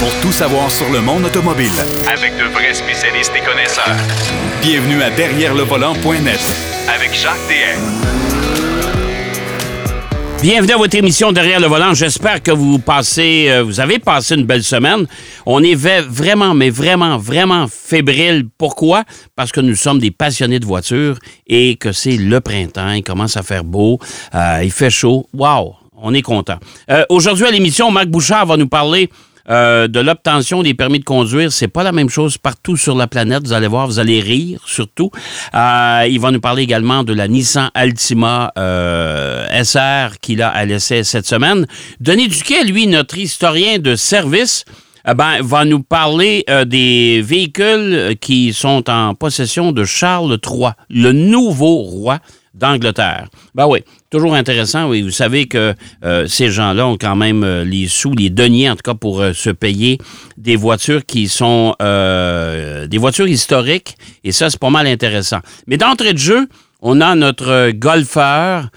pour tout savoir sur le monde automobile. Avec de vrais spécialistes et connaisseurs. Bienvenue à Derrière le volant.net Avec Jacques DM. Bienvenue à votre émission Derrière le volant. J'espère que vous passez, euh, vous avez passé une belle semaine. On est vraiment, mais vraiment, vraiment fébrile. Pourquoi? Parce que nous sommes des passionnés de voitures et que c'est le printemps. Il commence à faire beau. euh, il fait chaud. Wow! On est content. Euh, Aujourd'hui à l'émission, Marc Bouchard va nous parler euh, de l'obtention des permis de conduire. C'est pas la même chose partout sur la planète. Vous allez voir, vous allez rire surtout. Euh, il va nous parler également de la Nissan Altima euh, SR qu'il a à l'essai cette semaine. Denis Duquet, lui, notre historien de service, eh ben, va nous parler euh, des véhicules qui sont en possession de Charles III, le nouveau roi d'Angleterre. Ben oui, toujours intéressant. Oui, vous savez que euh, ces gens-là ont quand même euh, les sous, les deniers en tout cas pour euh, se payer des voitures qui sont des voitures historiques. Et ça, c'est pas mal intéressant. Mais d'entrée de jeu, on a notre golfeur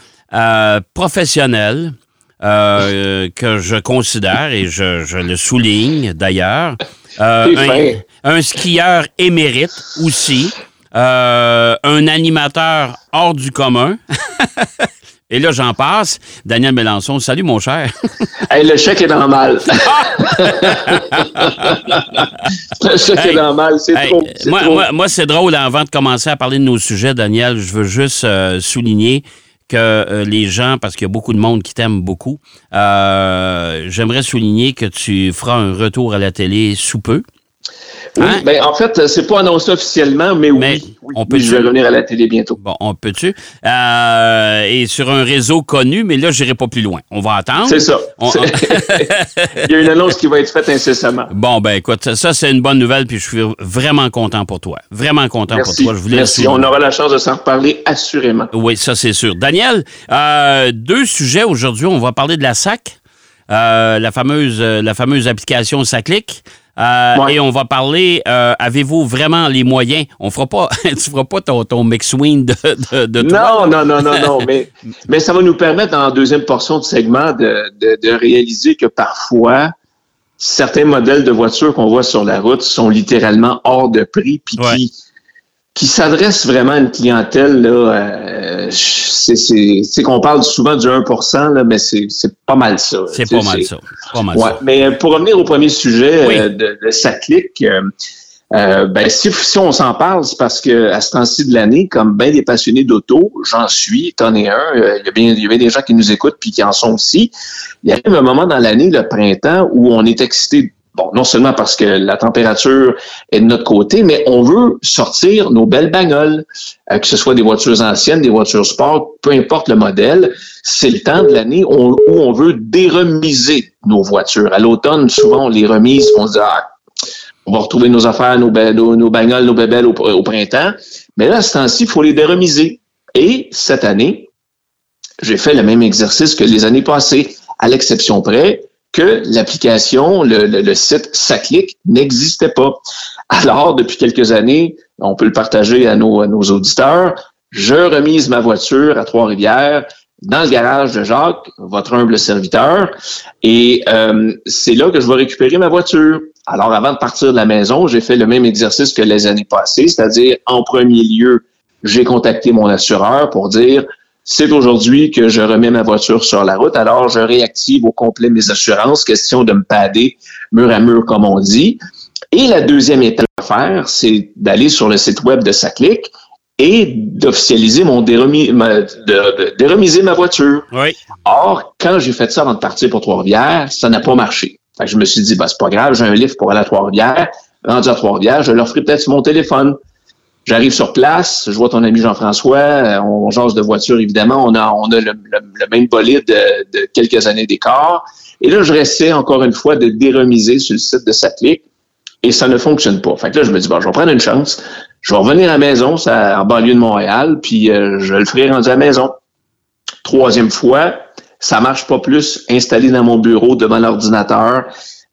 professionnel. que je considère et je, je le souligne d'ailleurs. Un, skieur émérite aussi. Euh, un animateur hors du commun. Et là, j'en passe. Daniel Mélenchon, salut mon cher. Hey, le chèque est dans le chèque Hey. est dans le mal, c'est Hey, trop. c'est moi, trop. moi, moi, c'est drôle, avant de commencer à parler de nos sujets, Daniel, je veux juste euh, souligner que euh, les gens, parce qu'il y a beaucoup de monde qui t'aime beaucoup, euh, j'aimerais souligner que tu feras un retour à la télé sous peu. Oui, Hein? ben, en fait, c'est pas annoncé officiellement, mais, Mais oui, oui, on oui, peut je vais revenir à la télé bientôt. Bon, on peut-tu? Euh, et sur un réseau connu, mais là, j'irai pas plus loin. On va attendre. C'est ça. On- Il y a une annonce qui va être faite incessamment. Bon, ben écoute, ça, ça, c'est une bonne nouvelle, puis je suis vraiment content pour toi. Vraiment content Merci. pour toi. Je voulais Merci. On aura la chance de s'en reparler assurément. Oui, ça c'est sûr. Daniel, euh, deux sujets aujourd'hui. On va parler de la SAC, euh, la fameuse, la fameuse application SACLIC. Euh, Ouais. Et on va parler, euh, avez-vous vraiment les moyens? On fera pas, tu feras pas ton, ton McSween de, de, de toi. Non, non, non, non, non, mais, mais ça va nous permettre, la deuxième portion du segment, de, de, de réaliser que parfois, certains modèles de voitures qu'on voit sur la route sont littéralement hors de prix, puis Ouais. qui, qui s'adressent vraiment à une clientèle, là, euh, c'est, qu'on parle souvent du 1 là, mais c'est, pas mal ça. C'est pas mal ça. Pas mal Ouais, ça. mais pour revenir au premier sujet Oui. euh, de, de euh, euh, ben, si, si on s'en parle, c'est parce que à ce temps-ci de l'année, comme bien des passionnés d'auto, j'en suis, t'en es un, euh, il y, a bien, il y a bien des gens qui nous écoutent puis qui en sont aussi. Il y arrive un moment dans l'année, le printemps, où on est excité, bon, non seulement parce que la température est de notre côté, mais on veut sortir nos belles bagnoles, euh, que ce soit des voitures anciennes, des voitures sport, peu importe le modèle. C'est le temps de l'année où, on veut déremiser nos voitures. À l'automne, souvent, on les remise, on se dit, ah, on va retrouver nos affaires, nos, nos, bagnoles, nos bébelles au, au printemps. Mais là, ce temps-ci, il faut les déremiser. Et cette année, j'ai fait le même exercice que les années passées, à l'exception près que l'application, le, le- le site Saclic n'existait pas. Alors, depuis quelques années, on peut le partager à nos, à nos auditeurs, je remise ma voiture à Trois-Rivières dans le garage de Jacques, votre humble serviteur, et euh, c'est là que je vais récupérer ma voiture. Alors, avant de partir de la maison, j'ai fait le même exercice que les années passées, c'est-à-dire, en premier lieu, j'ai contacté mon assureur pour dire, c'est aujourd'hui que je remets ma voiture sur la route, alors je réactive au complet mes assurances, question de me pader mur à mur, comme on dit. Et la deuxième étape à faire, c'est d'aller sur le site web de Saclic et d'officialiser mon déremis, ma- de, de déremiser ma voiture. Oui. Or, quand j'ai fait ça avant de partir pour Trois-Rivières, ça n'a pas marché. Fait que je me suis dit, bah, c'est pas grave, j'ai un livre pour aller à Trois-Rivières. Rendu à Trois-Rivières, je leur ferai peut-être sur mon téléphone. J'arrive sur place, je vois ton ami Jean-François, euh, on jase de voiture, évidemment, on a, on a le, même bolide de, de quelques années d'écart. Et là, je restais encore une fois de déremiser sur le site de Satlic et ça ne fonctionne pas. Fait que là, je me dis, bon, je vais prendre une chance. Je vais revenir à la maison, ça, en banlieue de Montréal, puis euh, je le ferai rendu à la maison. Troisième fois, ça marche pas plus installé dans mon bureau devant l'ordinateur.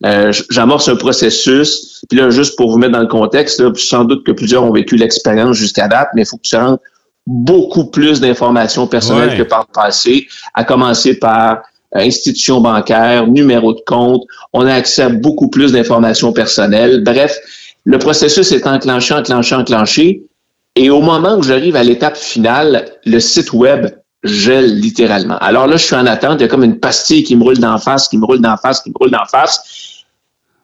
Euh, J'amorce un processus. Puis là, juste pour vous mettre dans le contexte, là, sans doute que plusieurs ont vécu l'expérience jusqu'à date, mais il faut que tu rentres beaucoup plus d'informations personnelles Ouais. que par le passé, à commencer par institution bancaire, numéro de compte. On a accès à beaucoup plus d'informations personnelles. Bref, le processus est enclenché, enclenché, enclenché. Et au moment où j'arrive à l'étape finale, le site web gèle littéralement. Alors là, je suis en attente. Il y a comme une pastille qui me roule d'en face, qui me roule d'en face, qui me roule d'en face.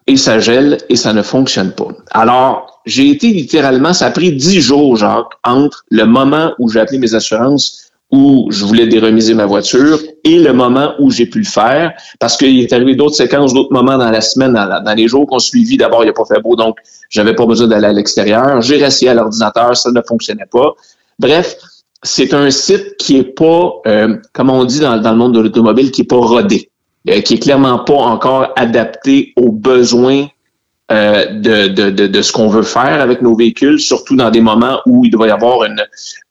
Et ça gèle et ça ne fonctionne pas. Alors, j'ai été littéralement, ça a pris dix jours, Jacques, entre le moment où j'ai appelé mes assurances où je voulais déremiser ma voiture et le moment où j'ai pu le faire, parce qu'il est arrivé d'autres séquences, d'autres moments dans la semaine, dans, les jours qu'on suivit. D'abord, il n'a pas fait beau, donc j'avais pas besoin d'aller à l'extérieur. J'ai resté à l'ordinateur, ça ne fonctionnait pas. Bref, c'est un site qui est pas, euh, comme on dit dans, le monde de l'automobile, qui est pas rodé, euh, qui est clairement pas encore adapté aux besoins euh, de, de, de, de, ce qu'on veut faire avec nos véhicules, surtout dans des moments où il doit y avoir une,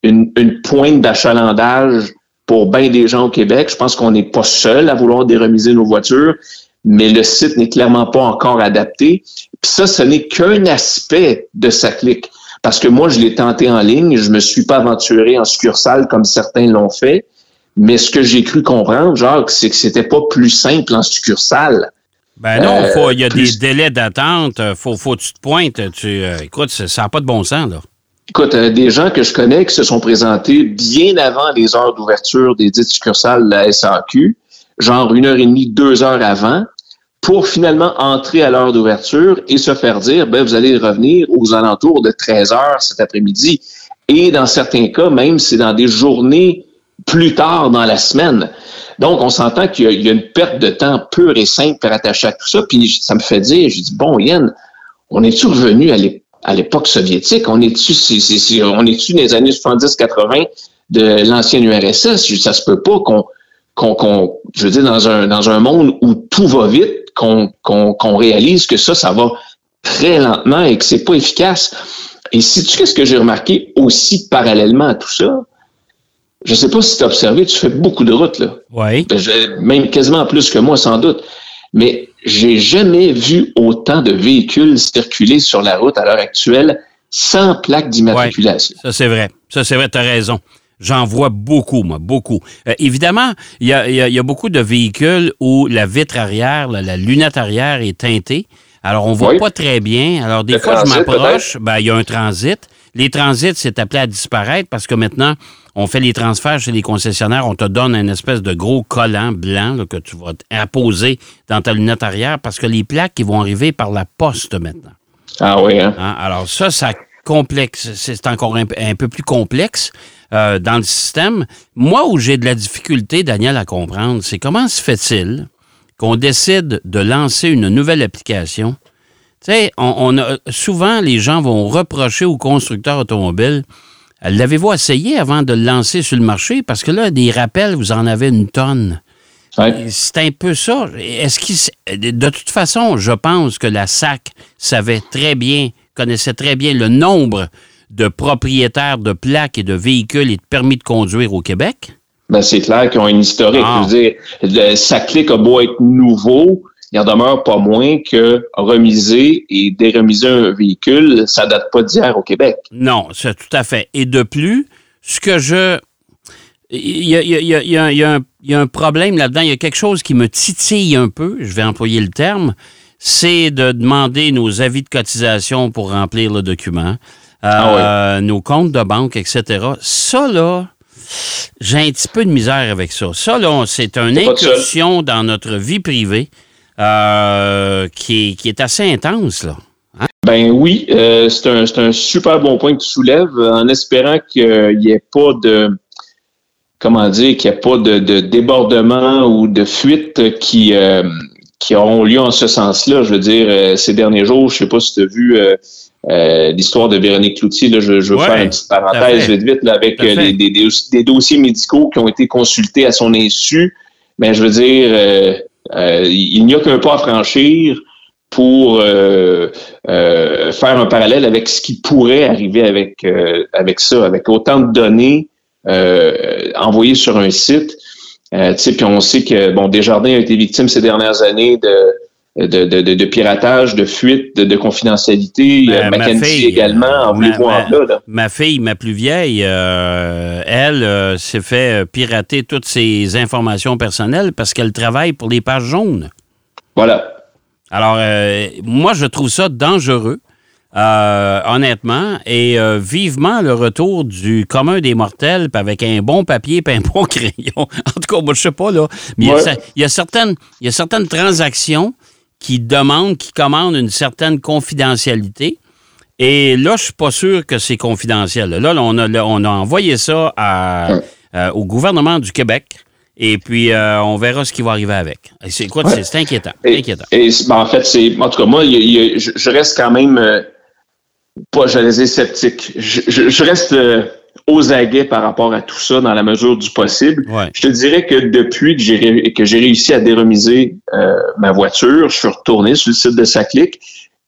une, une pointe d'achalandage pour bien des gens au Québec. Je pense qu'on n'est pas seul à vouloir déremiser nos voitures, mais le site n'est clairement pas encore adapté. Puis ça, ce n'est qu'un aspect de sa clique. Parce que moi, je l'ai tenté en ligne, je me suis pas aventuré en succursale comme certains l'ont fait. Mais ce que j'ai cru comprendre, Jacques, c'est que c'était pas plus simple en succursale. Ben non, euh, il y a des délais d'attente. Faut, faut que tu te pointes. Tu, euh, écoute, ça n'a pas de bon sens, là. Écoute, euh, des gens que je connais qui se sont présentés bien avant les heures d'ouverture des dites succursales de la SAQ, genre une heure et demie, deux heures avant, pour finalement entrer à l'heure d'ouverture et se faire dire, ben, vous allez revenir aux alentours de 13 heures cet après-midi. Et dans certains cas, même, c'est dans des journées plus tard dans la semaine. Donc, on s'entend qu'il y, a une perte de temps pure et simple rattachée à tout ça. Puis ça me fait dire, je dis, bon, Yann, on est-tu revenu à l'époque soviétique? On est-tu on est dans les années 70-80 de l'ancienne URSS? Ça se peut pas qu'on, qu'on, je veux dire, dans un, dans un monde où tout va vite, qu'on, qu'on, réalise que ça, ça va très lentement et que c'est pas efficace. Et si tu qu'est-ce que j'ai remarqué aussi parallèlement à tout ça, je sais pas si tu as observé, tu fais beaucoup de routes, là. Oui. Ben, même quasiment plus que moi, sans doute. Mais j'ai jamais vu autant de véhicules circuler sur la route à l'heure actuelle sans plaque d'immatriculation. ça, c'est vrai. Ça, c'est vrai, tu as raison. J'en vois beaucoup, moi, beaucoup. Euh, évidemment, il y a, beaucoup de véhicules où la vitre arrière, la, lunette arrière est teintée. Alors, on voit pas très bien. Alors, des fois, je m'approche, ben, il y a un transit. Les transits, c'est appelé à disparaître parce que maintenant, on fait les transferts chez les concessionnaires, on te donne un espèce de gros collant blanc que tu vas apposer dans ta lunette arrière parce que les plaques qui vont arriver par la poste maintenant. Ah oui, hein? hein? Alors ça, ça complexe, c'est encore un, peu plus complexe euh, dans le système. Moi, où j'ai de la difficulté, Daniel, à comprendre, c'est comment se fait-il qu'on décide de lancer une nouvelle application? Tu sais, on, a, souvent, les gens vont reprocher aux constructeurs automobiles L'avez-vous essayé avant de le lancer sur le marché? Parce que là, des rappels, vous en avez une tonne. C'est un peu ça. Est-ce qu'il, de toute façon, je pense que la SAC savait très bien, connaissait très bien le nombre de propriétaires de plaques et de véhicules et de permis de conduire au Québec? Ben, c'est clair qu'ils ont une historique. Je veux dire, le SACLIC a beau être nouveau, il en demeure pas moins que remiser et déremiser un véhicule, ça date pas d'hier au Québec. Non, c'est tout à fait. Et de plus, ce que je... Il y a, un problème là-dedans, il y a quelque chose qui me titille un peu, je vais employer le terme, c'est de demander nos avis de cotisation pour remplir le document, ah euh, nos comptes de banque, etc. Ça, là, j'ai un petit peu de misère avec ça. Ça, là, c'est une incursion dans notre vie privée. Euh, qui, est, assez intense, là. Hein? Ben oui, euh, c'est un, super bon point que tu soulèves, en espérant qu'il n'y ait pas de comment dire, qu'il n'y ait pas de, débordement ou de fuite qui, euh, qui auront lieu en ce sens-là. Je veux dire, ces derniers jours, je ne sais pas si tu as vu l'histoire de Véronique Cloutier, là, je, veux faire une petite parenthèse vite vite avec des, dossiers médicaux qui ont été consultés à son insu. Mais ben, je veux dire, euh, il n'y a qu'un pas à franchir pour euh, euh, faire un parallèle avec ce qui pourrait arriver avec avec ça, avec autant de données envoyées sur un site. puis on sait que bon, Desjardins a été victime ces dernières années de de, de, de, de piratage, de fuite, de, de confidentialité. Ben, Euh, Mackenzie fille, également, en ma- voulez-vous en ma- là? Ma fille, ma plus vieille, euh, elle euh, s'est fait euh, pirater toutes ses informations personnelles parce qu'elle travaille pour les pages jaunes. Voilà. Alors, euh, moi, je trouve ça dangereux, euh, honnêtement, et euh, vivement le retour du commun des mortels, avec un bon papier, puis un bon crayon. En tout cas, moi, je sais pas, là. Mais il y a Ouais. cer- il y, a certaines, il y a certaines transactions qui demandent, qui commandent une certaine confidentialité. Et là, je suis pas sûr que c'est confidentiel. Là, on, a, on a envoyé ça à- euh, au gouvernement du Québec. Et puis, euh, on verra ce qui va arriver avec. C'est quoi? Ouais. C'est inquiétant. Et, inquiétant. et, ben, en fait, c'est. En tout cas, moi, y y je, je reste quand même euh, pas, j'allais dire sceptique. Je, je- je reste aux aguets par rapport à tout ça dans la mesure du possible. Ouais. Je te dirais que depuis que j'ai que j'ai réussi à déremiser euh, ma voiture, je suis retourné sur le site de Saclic.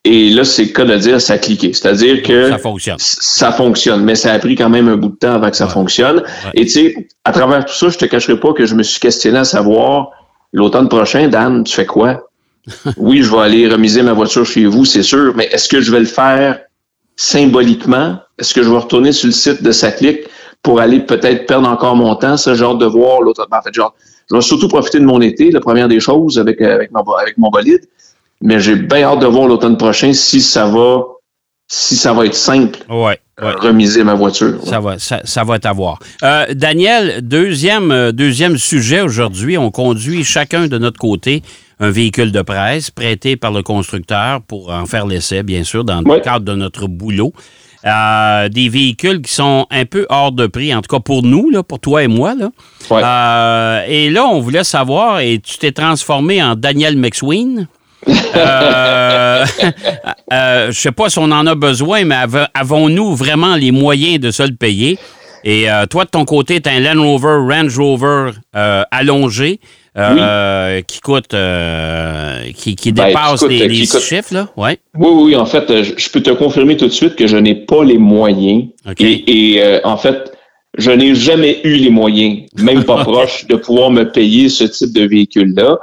Et là, c'est le cas de dire ça a cliqué. C'est-à-dire que Ça fonctionne. ça fonctionne, mais ça a pris quand même un bout de temps avant que ça Ouais. fonctionne. Et tu sais, à travers tout ça, je te cacherai pas que je me suis questionné à savoir l'automne prochain, Dan, tu fais quoi? oui, je vais aller remiser ma voiture chez vous, c'est sûr, mais est-ce que je vais le faire symboliquement? Est-ce que je vais retourner sur le site de Saclic pour aller peut-être perdre encore mon temps, ce genre de voir l'automne? En fait, genre, je vais surtout profiter de mon été, la première des choses, avec, euh, avec, mon, avec mon bolide. Mais j'ai bien hâte de voir l'automne prochain si ça va, si ça va être simple, Ouais, euh, ouais. remiser ma voiture. Ça va, ça, ça va t'avoir. Euh, Daniel, deuxième, euh, deuxième sujet aujourd'hui. On conduit chacun de notre côté un véhicule de presse prêté par le constructeur pour en faire l'essai, bien sûr, dans le cadre de notre boulot. Euh, des véhicules qui sont un peu hors de prix, en tout cas pour nous, là, pour toi et moi. Là. Ouais. Euh, et là, on voulait savoir, et tu t'es transformé en Daniel McSween. Euh, euh, je sais pas si on en a besoin, mais av- avons-nous vraiment les moyens de se le payer? Et euh, toi, de ton côté, tu as un Land Rover, Range Rover euh, allongé euh, qui coûte, euh, qui, qui Ben, dépasse les, coûte- chiffres, là? Ouais. Oui, oui, en fait, euh, je peux te confirmer tout de suite que je n'ai pas les moyens. Et, et, euh, en fait, je n'ai jamais eu les moyens, même pas proche, de pouvoir me payer ce type de véhicule-là.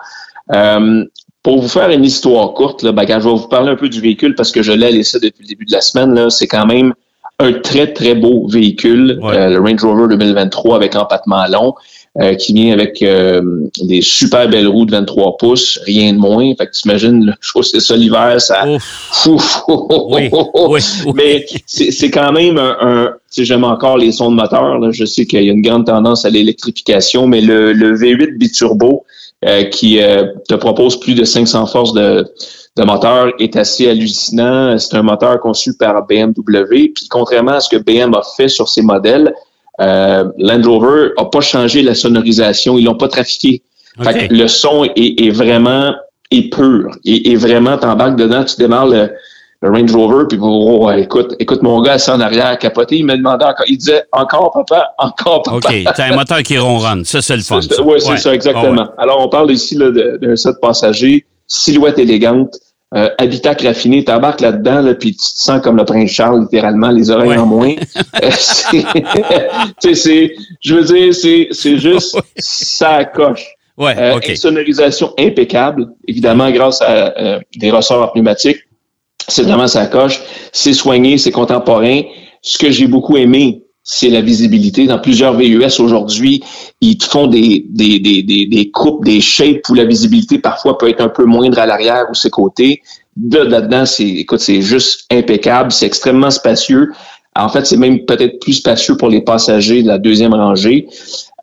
Euh, pour vous faire une histoire courte, là, ben, quand je vais vous parler un peu du véhicule parce que je l'ai laissé depuis le début de la semaine. Là, c'est quand même un très, très beau véhicule, Ouais. euh, le Range Rover 2023 avec empattement long, euh, qui vient avec euh, des super belles roues de 23 pouces, rien de moins. Fait que t'imagines, chausser ça l'hiver, ça... Ouf. Oui, oui, oui. Mais c'est c'est quand même un... un j'aime encore les sons de moteur. Là. Je sais qu'il y a une grande tendance à l'électrification, mais le, le V8 biturbo euh, qui euh, te propose plus de 500 forces de, de moteur est assez hallucinant. C'est un moteur conçu par BMW. Puis contrairement à ce que BM a fait sur ses modèles, euh, Land Rover a pas changé la sonorisation. Ils l'ont pas trafiqué. Fait que le son est, est vraiment est pur. Et, et vraiment, t'embarques dedans, tu démarres le, le Range Rover, puis oh, écoute, écoute, mon gars, assis en arrière, capoté, il me demandait encore, il disait encore papa, encore papa. OK. T'as un moteur qui ronronne. Ça, c'est le fun. ça. Oui, c'est Ouais. ça, exactement. Ah Alors, on parle ici d'un set passager, silhouette élégante, euh, habitacle raffiné, t'embarques là-dedans, là, puis tu te sens comme le prince Charles, littéralement, les oreilles Ouais. en moins. Euh, c'est- tu sais, c'est, je veux dire, c'est, c'est juste, Ouais. ça coche. Ouais, Euh, sonorisation impeccable, évidemment grâce à euh, des ressorts pneumatiques. C'est vraiment sa coche. C'est soigné, c'est contemporain. Ce que j'ai beaucoup aimé, c'est la visibilité. Dans plusieurs VUS aujourd'hui, ils te font des, des, des, des, des coupes, des shapes où la visibilité parfois peut être un peu moindre à l'arrière ou ses côtés. De là-dedans, c'est, écoute, c'est juste impeccable. C'est extrêmement spacieux. En fait, c'est même peut-être plus spacieux pour les passagers de la deuxième rangée.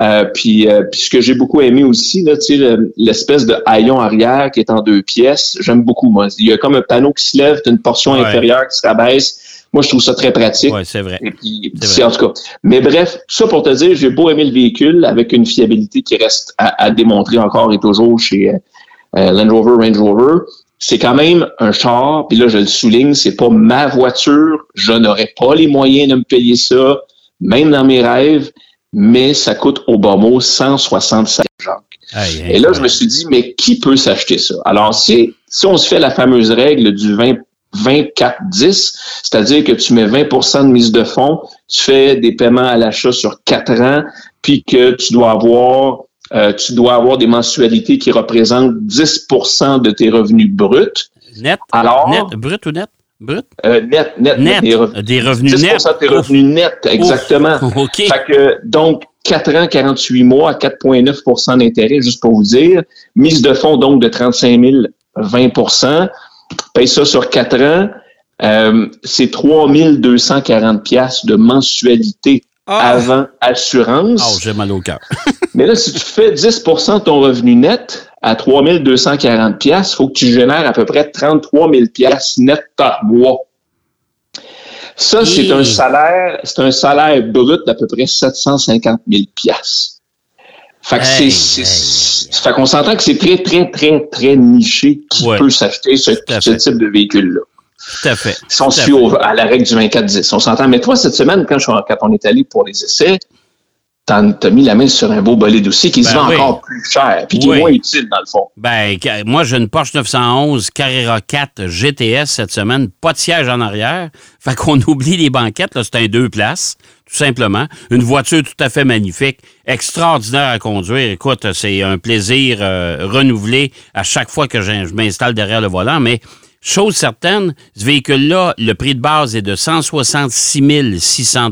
Euh, puis, euh, puis ce que j'ai beaucoup aimé aussi, là, tu sais, le- l'espèce de haillon arrière qui est en deux pièces, j'aime beaucoup. Moi, il y a comme un panneau qui se lève, une portion Ouais. inférieure qui se rabaisse. Moi, je trouve ça très pratique. Ouais, c'est vrai. Et puis, C'est en tout cas. Mais bref, ça pour te dire, j'ai beau aimer le véhicule avec une fiabilité qui reste à, à démontrer encore et toujours chez euh, euh, Land Rover, Range Rover. C'est quand même un char, puis là, je le souligne, c'est pas ma voiture. Je n'aurais pas les moyens de me payer ça, même dans mes rêves, mais ça coûte au bas mot 165 Jacques. Et là, je me suis dit, mais qui peut s'acheter ça? Alors, si, si on se fait la fameuse règle du 20, 24-10, c'est-à-dire que tu mets 20% de mise de fonds, tu fais des paiements à l'achat sur 4 ans, puis que tu dois avoir euh, tu dois avoir des mensualités qui représentent 10% de tes revenus bruts. Net? Alors, net, brut ou net? Brut? Euh, net, net, Net. Des, revenus, Des revenus 10 nets. de tes revenus nets, exactement. Ouf. OK. Fait que, donc, 4 ans, 48 mois, 4,9% d'intérêt, juste pour vous dire. Mise de fonds, donc, de 35 000, 20 Paye ça sur 4 ans. Euh, c'est 3 240 piastres de mensualité Ah. avant assurance. Oh, j'ai mal au cœur. Mais là, si tu fais 10% de ton revenu net à 3 240 piastres, il faut que tu génères à peu près 33 000 piastres net par mois. Ça, c'est un salaire, c'est un salaire brut d'à peu près 750 000 piastres. Fait que Hey, c'est, hey, fait qu'on s'entend que c'est très, très, très, très niché qui Ouais. peut s'acheter ce, ce type de véhicule-là. Tout à fait. Si on à suit à la règle du 24-10, on s'entend. Mais toi, cette semaine, quand, je suis en- quand on est allé pour les essais, t'as mis la main sur un beau bolide aussi qui se Ben vend oui. encore plus cher, puis qui Oui. est moins utile dans le fond. Ben, moi, j'ai une Porsche 911 Carrera 4 GTS cette semaine, pas de siège en arrière. Fait qu'on oublie les banquettes, là, c'est un deux places, tout simplement. Une voiture tout à fait magnifique, extraordinaire à conduire. Écoute, c'est un plaisir euh, renouvelé à chaque fois que je, je m'installe derrière le volant, mais chose certaine, ce véhicule-là, le prix de base est de 166 600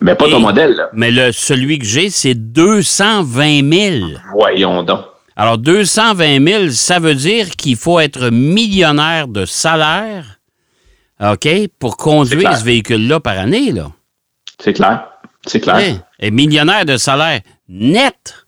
Mais pas ton modèle, là. mais le, celui que j'ai, c'est 220 000 Voyons donc. alors, 220 000, ça veut dire qu'il faut être millionnaire de salaire, OK, pour conduire ce véhicule-là par année, là. C'est clair. C'est clair. Hein? Et millionnaire de salaire net.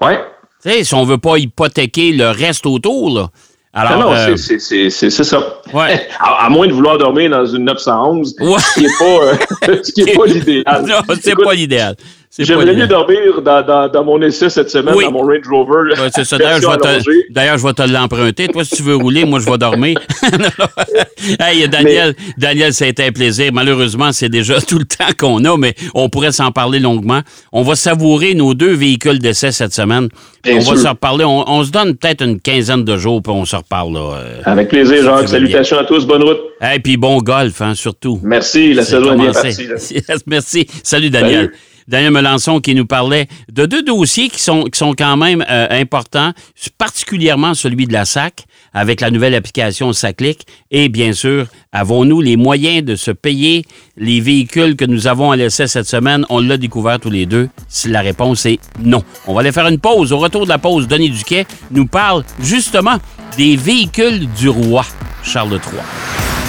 Ouais. Tu sais, si on veut pas hypothéquer le reste autour, là. Alors, non, euh, c'est- c'est- c'est c'est- c'est ça. Ouais. À, à moins de vouloir dormir dans une 911, Ouais. ce qui n'est pas, euh, ce qui est pas l'idéal. non, c'est pas l'idéal. J'aimerais mieux dormir dans, dans, dans mon essai cette semaine, Oui. dans mon Range Rover. Ouais, c'est ça. D'ailleurs, je vais te- allongée. D'ailleurs, je vais te l'emprunter. Toi, si tu veux rouler, moi, je vais dormir. hey, Daniel, Daniel, ça a été un plaisir. Malheureusement, c'est déjà tout le temps qu'on a, mais on pourrait s'en parler longuement. On va savourer nos deux véhicules d'essai cette semaine. Bien on va sûr. se reparler. On, on se donne peut-être une quinzaine de jours, puis on se reparle. Là. euh. Avec plaisir, Jacques. Salutations à tous. Bonne route. Hey, puis bon golf, hein, surtout. Merci. La C'est saison est bien commencé. partie. là. Merci. Salut, Daniel. Salut. Daniel Melançon qui nous parlait de deux dossiers qui sont, qui sont quand même euh, importants, particulièrement celui de la SAC avec la nouvelle application SACLIC et bien sûr, avons-nous les moyens de se payer les véhicules que nous avons à l'essai cette semaine? On l'a découvert tous les deux. Si la réponse est non. On va aller faire une pause. Au retour de la pause, Denis Duquet nous parle justement des véhicules du roi Charles III.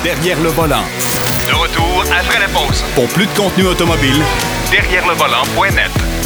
Derrière le volant. De retour après la pause. Pour plus de contenu automobile, Derrière le volant.net.